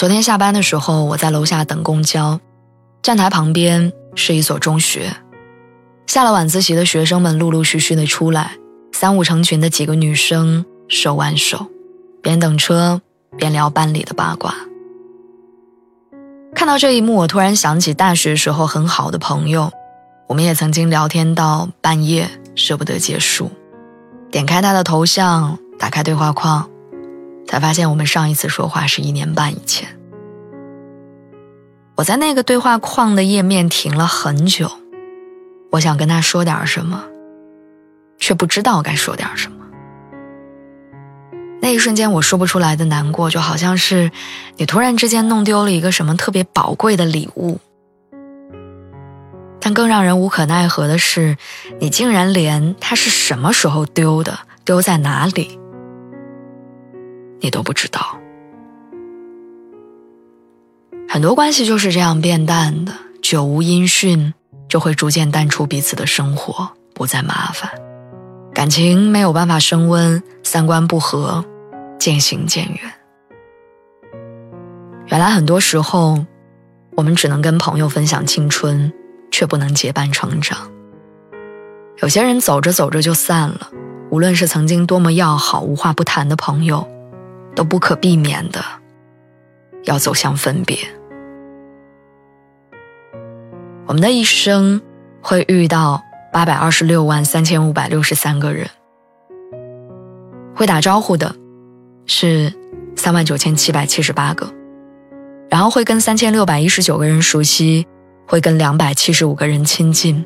昨天下班的时候，我在楼下等公交，站台旁边是一所中学。下了晚自习的学生们陆陆续续的出来，三五成群的几个女生手挽手，边等车边聊班里的八卦。看到这一幕，我突然想起大学时候很好的朋友，我们也曾经聊天到半夜，舍不得结束。点开他的头像，打开对话框。才发现我们上一次说话是一年半以前。我在那个对话框的页面停了很久，我想跟他说点什么，却不知道该说点什么。那一瞬间我说不出来的难过，就好像是你突然之间弄丢了一个什么特别宝贵的礼物。但更让人无可奈何的是，你竟然连它是什么时候丢的、丢在哪里。你都不知道，很多关系就是这样变淡的，久无音讯，就会逐渐淡出彼此的生活，不再麻烦，感情没有办法升温，三观不合，渐行渐远。原来很多时候，我们只能跟朋友分享青春，却不能结伴成长。有些人走着走着就散了，无论是曾经多么要好、无话不谈的朋友。都不可避免的要走向分别。我们的一生会遇到八百二十六万三千五百六十三个人，会打招呼的是三万九千七百七十八个，然后会跟三千六百一十九个人熟悉，会跟两百七十五个人亲近，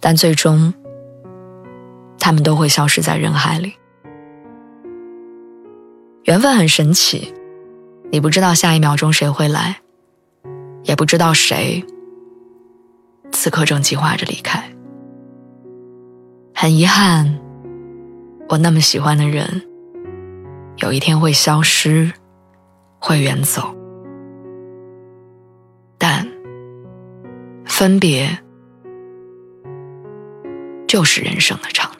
但最终他们都会消失在人海里。缘分很神奇，你不知道下一秒钟谁会来，也不知道谁此刻正计划着离开。很遗憾，我那么喜欢的人，有一天会消失，会远走。但分别就是人生的常。